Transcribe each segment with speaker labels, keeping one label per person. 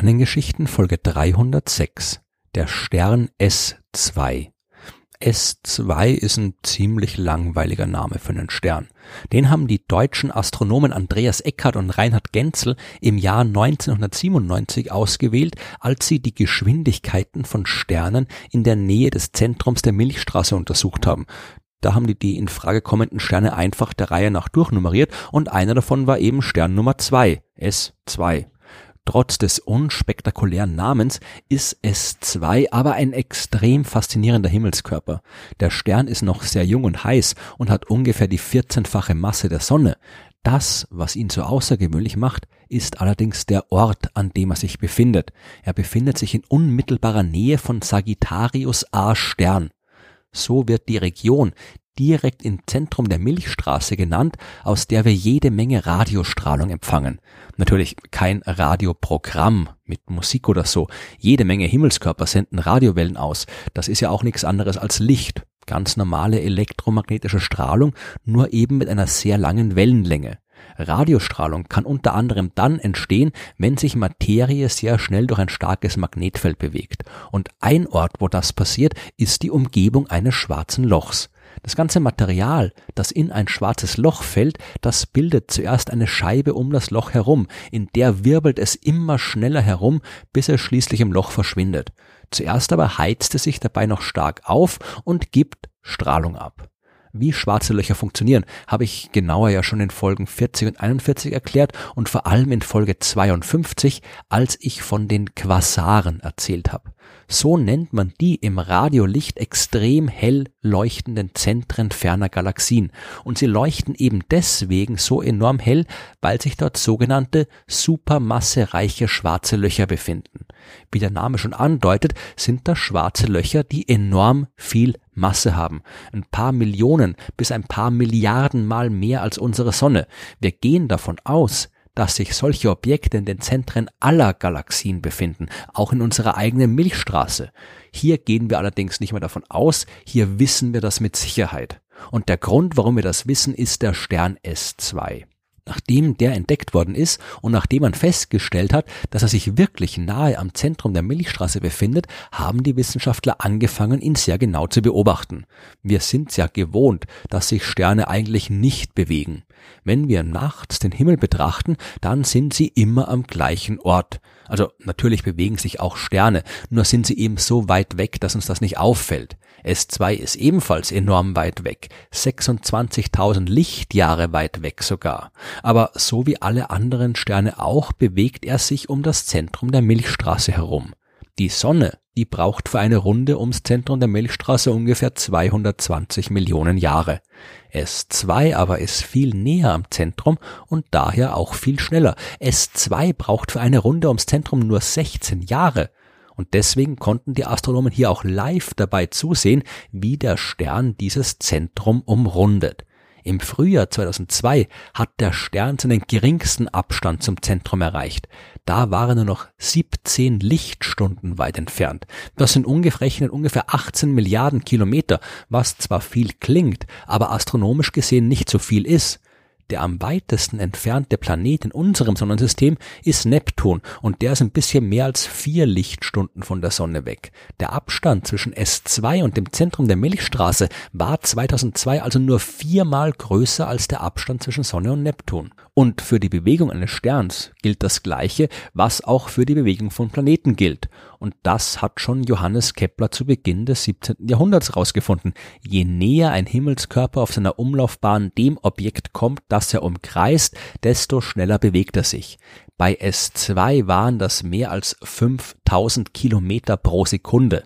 Speaker 1: Sternengeschichten Folge 306 Der Stern S2 S2 ist ein ziemlich langweiliger Name für einen Stern. Den haben die deutschen Astronomen Andreas Eckert und Reinhard Genzel im Jahr 1997 ausgewählt, als sie die Geschwindigkeiten von Sternen in der Nähe des Zentrums der Milchstraße untersucht haben. Da haben die die in Frage kommenden Sterne einfach der Reihe nach durchnummeriert und einer davon war eben Stern Nummer 2, S2. Trotz des unspektakulären Namens ist S2 aber ein extrem faszinierender Himmelskörper. Der Stern ist noch sehr jung und heiß und hat ungefähr die 14-fache Masse der Sonne. Das, was ihn so außergewöhnlich macht, ist allerdings der Ort, an dem er sich befindet. Er befindet sich in unmittelbarer Nähe von Sagittarius A Stern. So wird die Region, direkt im Zentrum der Milchstraße genannt, aus der wir jede Menge Radiostrahlung empfangen. Natürlich kein Radioprogramm mit Musik oder so. Jede Menge Himmelskörper senden Radiowellen aus. Das ist ja auch nichts anderes als Licht. Ganz normale elektromagnetische Strahlung, nur eben mit einer sehr langen Wellenlänge. Radiostrahlung kann unter anderem dann entstehen, wenn sich Materie sehr schnell durch ein starkes Magnetfeld bewegt. Und ein Ort, wo das passiert, ist die Umgebung eines schwarzen Lochs. Das ganze Material, das in ein schwarzes Loch fällt, das bildet zuerst eine Scheibe um das Loch herum, in der wirbelt es immer schneller herum, bis es schließlich im Loch verschwindet. Zuerst aber heizt es sich dabei noch stark auf und gibt Strahlung ab. Wie schwarze Löcher funktionieren, habe ich genauer ja schon in Folgen 40 und 41 erklärt und vor allem in Folge 52, als ich von den Quasaren erzählt habe. So nennt man die im Radiolicht extrem hell leuchtenden Zentren ferner Galaxien. Und sie leuchten eben deswegen so enorm hell, weil sich dort sogenannte supermassereiche schwarze Löcher befinden. Wie der Name schon andeutet, sind das schwarze Löcher, die enorm viel Masse haben. Ein paar Millionen bis ein paar Milliarden Mal mehr als unsere Sonne. Wir gehen davon aus, dass sich solche Objekte in den Zentren aller Galaxien befinden, auch in unserer eigenen Milchstraße. Hier gehen wir allerdings nicht mehr davon aus, hier wissen wir das mit Sicherheit. Und der Grund, warum wir das wissen, ist der Stern S2. Nachdem der entdeckt worden ist und nachdem man festgestellt hat, dass er sich wirklich nahe am Zentrum der Milchstraße befindet, haben die Wissenschaftler angefangen, ihn sehr genau zu beobachten. Wir sind ja gewohnt, dass sich Sterne eigentlich nicht bewegen. Wenn wir nachts den Himmel betrachten, dann sind sie immer am gleichen Ort. Also natürlich bewegen sich auch Sterne, nur sind sie eben so weit weg, dass uns das nicht auffällt. S2 ist ebenfalls enorm weit weg, 26.000 Lichtjahre weit weg sogar. Aber so wie alle anderen Sterne auch bewegt er sich um das Zentrum der Milchstraße herum. Die Sonne, die braucht für eine Runde ums Zentrum der Milchstraße ungefähr 220 Millionen Jahre. S2 aber ist viel näher am Zentrum und daher auch viel schneller. S2 braucht für eine Runde ums Zentrum nur 16 Jahre. Und deswegen konnten die Astronomen hier auch live dabei zusehen, wie der Stern dieses Zentrum umrundet. Im Frühjahr 2002 hat der Stern seinen geringsten Abstand zum Zentrum erreicht. Da war er nur noch 17 Lichtstunden weit entfernt. Das sind ungefähr, ungefähr 18 Milliarden Kilometer, was zwar viel klingt, aber astronomisch gesehen nicht so viel ist. Der am weitesten entfernte Planet in unserem Sonnensystem ist Neptun und der ist ein bisschen mehr als vier Lichtstunden von der Sonne weg. Der Abstand zwischen S2 und dem Zentrum der Milchstraße war 2002 also nur viermal größer als der Abstand zwischen Sonne und Neptun. Und für die Bewegung eines Sterns gilt das Gleiche, was auch für die Bewegung von Planeten gilt. Und das hat schon Johannes Kepler zu Beginn des 17. Jahrhunderts herausgefunden. Je näher ein Himmelskörper auf seiner Umlaufbahn dem Objekt kommt, das er umkreist, desto schneller bewegt er sich. Bei S2 waren das mehr als 5000 Kilometer pro Sekunde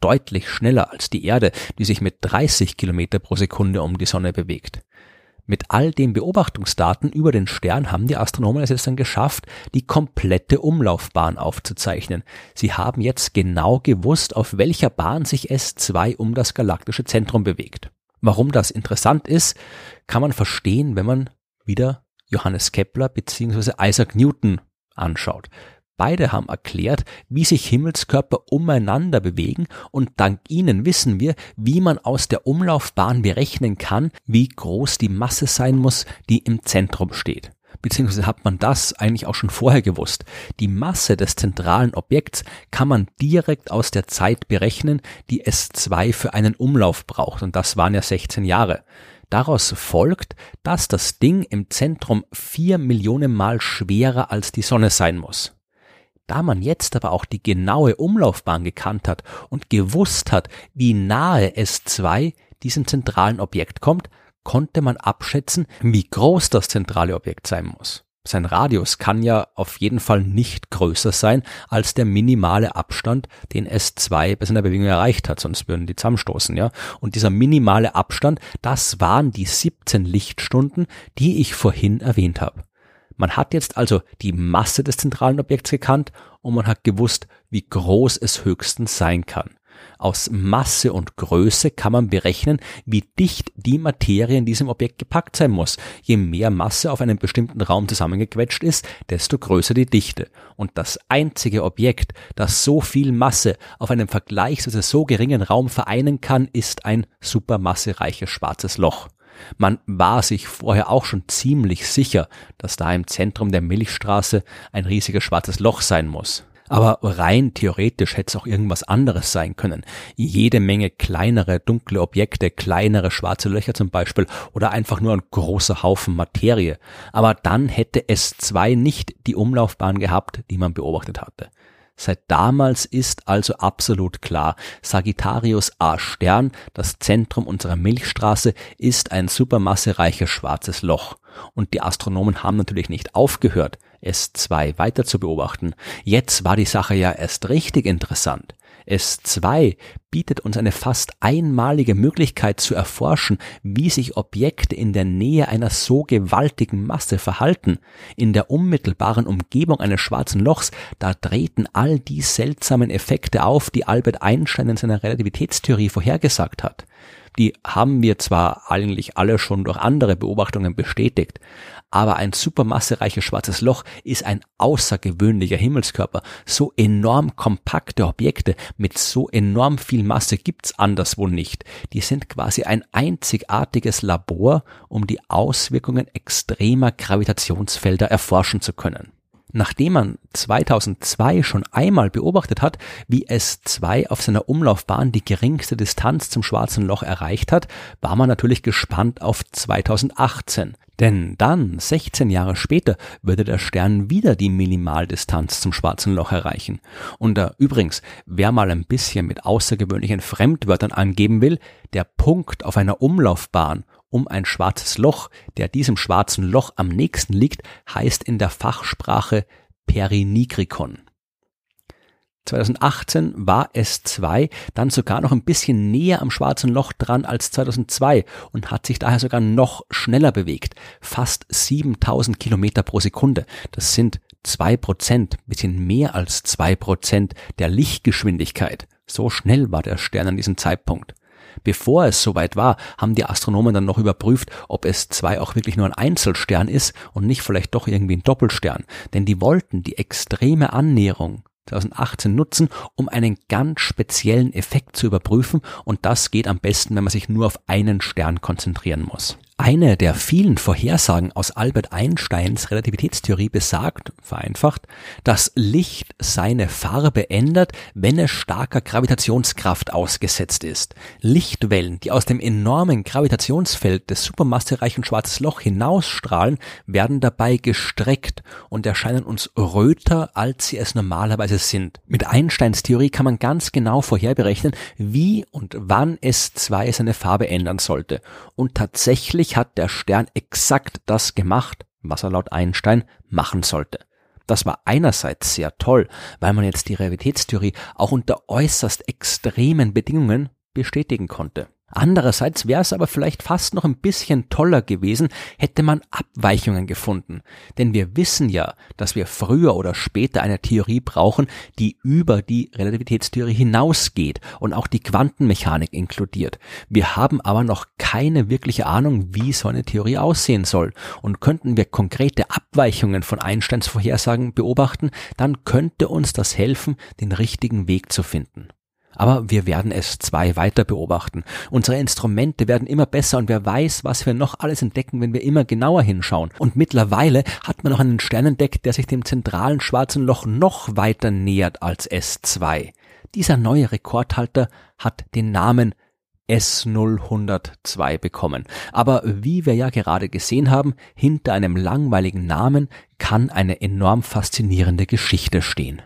Speaker 1: deutlich schneller als die Erde, die sich mit 30 Kilometer pro Sekunde um die Sonne bewegt. Mit all den Beobachtungsdaten über den Stern haben die Astronomen es jetzt dann geschafft, die komplette Umlaufbahn aufzuzeichnen. Sie haben jetzt genau gewusst, auf welcher Bahn sich S2 um das galaktische Zentrum bewegt. Warum das interessant ist, kann man verstehen, wenn man wieder Johannes Kepler bzw. Isaac Newton anschaut. Beide haben erklärt, wie sich Himmelskörper umeinander bewegen und dank ihnen wissen wir, wie man aus der Umlaufbahn berechnen kann, wie groß die Masse sein muss, die im Zentrum steht. beziehungsweise hat man das eigentlich auch schon vorher gewusst. Die Masse des zentralen Objekts kann man direkt aus der Zeit berechnen, die S2 für einen Umlauf braucht, und das waren ja 16 Jahre. Daraus folgt, dass das Ding im Zentrum vier Millionen Mal schwerer als die Sonne sein muss. Da man jetzt aber auch die genaue Umlaufbahn gekannt hat und gewusst hat, wie nahe S2 diesem zentralen Objekt kommt, konnte man abschätzen, wie groß das zentrale Objekt sein muss. Sein Radius kann ja auf jeden Fall nicht größer sein als der minimale Abstand, den S2 bei seiner Bewegung erreicht hat, sonst würden die zusammenstoßen, ja. Und dieser minimale Abstand, das waren die 17 Lichtstunden, die ich vorhin erwähnt habe. Man hat jetzt also die Masse des zentralen Objekts gekannt und man hat gewusst, wie groß es höchstens sein kann. Aus Masse und Größe kann man berechnen, wie dicht die Materie in diesem Objekt gepackt sein muss. Je mehr Masse auf einem bestimmten Raum zusammengequetscht ist, desto größer die Dichte. Und das einzige Objekt, das so viel Masse auf einem vergleichsweise so geringen Raum vereinen kann, ist ein supermassereiches schwarzes Loch. Man war sich vorher auch schon ziemlich sicher, dass da im Zentrum der Milchstraße ein riesiges schwarzes Loch sein muss. Aber rein theoretisch hätte es auch irgendwas anderes sein können. Jede Menge kleinere dunkle Objekte, kleinere schwarze Löcher zum Beispiel oder einfach nur ein großer Haufen Materie. Aber dann hätte es zwei nicht die Umlaufbahn gehabt, die man beobachtet hatte. Seit damals ist also absolut klar, Sagittarius A Stern, das Zentrum unserer Milchstraße, ist ein supermassereiches schwarzes Loch. Und die Astronomen haben natürlich nicht aufgehört, S2 weiter zu beobachten. Jetzt war die Sache ja erst richtig interessant. S2 bietet uns eine fast einmalige Möglichkeit zu erforschen, wie sich Objekte in der Nähe einer so gewaltigen Masse verhalten. In der unmittelbaren Umgebung eines schwarzen Lochs, da treten all die seltsamen Effekte auf, die Albert Einstein in seiner Relativitätstheorie vorhergesagt hat die haben wir zwar eigentlich alle schon durch andere Beobachtungen bestätigt, aber ein supermassereiches schwarzes Loch ist ein außergewöhnlicher Himmelskörper. So enorm kompakte Objekte mit so enorm viel Masse gibt's anderswo nicht. Die sind quasi ein einzigartiges Labor, um die Auswirkungen extremer Gravitationsfelder erforschen zu können. Nachdem man 2002 schon einmal beobachtet hat, wie S2 auf seiner Umlaufbahn die geringste Distanz zum schwarzen Loch erreicht hat, war man natürlich gespannt auf 2018. Denn dann, 16 Jahre später, würde der Stern wieder die Minimaldistanz zum schwarzen Loch erreichen. Und äh, übrigens, wer mal ein bisschen mit außergewöhnlichen Fremdwörtern angeben will, der Punkt auf einer Umlaufbahn um ein schwarzes Loch, der diesem schwarzen Loch am nächsten liegt, heißt in der Fachsprache Perinigrikon. 2018 war S2 dann sogar noch ein bisschen näher am schwarzen Loch dran als 2002 und hat sich daher sogar noch schneller bewegt. Fast 7000 Kilometer pro Sekunde. Das sind zwei Prozent, bisschen mehr als zwei Prozent der Lichtgeschwindigkeit. So schnell war der Stern an diesem Zeitpunkt. Bevor es soweit war, haben die Astronomen dann noch überprüft, ob es zwei auch wirklich nur ein Einzelstern ist und nicht vielleicht doch irgendwie ein Doppelstern. Denn die wollten die extreme Annäherung 2018 nutzen, um einen ganz speziellen Effekt zu überprüfen und das geht am besten, wenn man sich nur auf einen Stern konzentrieren muss. Eine der vielen Vorhersagen aus Albert Einsteins Relativitätstheorie besagt, vereinfacht, dass Licht seine Farbe ändert, wenn es starker Gravitationskraft ausgesetzt ist. Lichtwellen, die aus dem enormen Gravitationsfeld des supermassereichen Schwarzes Loch hinausstrahlen, werden dabei gestreckt und erscheinen uns röter, als sie es normalerweise sind. Mit Einsteins Theorie kann man ganz genau vorherberechnen, wie und wann S2 seine Farbe ändern sollte. Und tatsächlich Tatsächlich hat der Stern exakt das gemacht, was er laut Einstein machen sollte. Das war einerseits sehr toll, weil man jetzt die Realitätstheorie auch unter äußerst extremen Bedingungen bestätigen konnte. Andererseits wäre es aber vielleicht fast noch ein bisschen toller gewesen, hätte man Abweichungen gefunden. Denn wir wissen ja, dass wir früher oder später eine Theorie brauchen, die über die Relativitätstheorie hinausgeht und auch die Quantenmechanik inkludiert. Wir haben aber noch keine wirkliche Ahnung, wie so eine Theorie aussehen soll. Und könnten wir konkrete Abweichungen von Einsteins Vorhersagen beobachten, dann könnte uns das helfen, den richtigen Weg zu finden. Aber wir werden S2 weiter beobachten. Unsere Instrumente werden immer besser und wer weiß, was wir noch alles entdecken, wenn wir immer genauer hinschauen. Und mittlerweile hat man noch einen Stern entdeckt, der sich dem zentralen schwarzen Loch noch weiter nähert als S2. Dieser neue Rekordhalter hat den Namen S0102 bekommen. Aber wie wir ja gerade gesehen haben, hinter einem langweiligen Namen kann eine enorm faszinierende Geschichte stehen.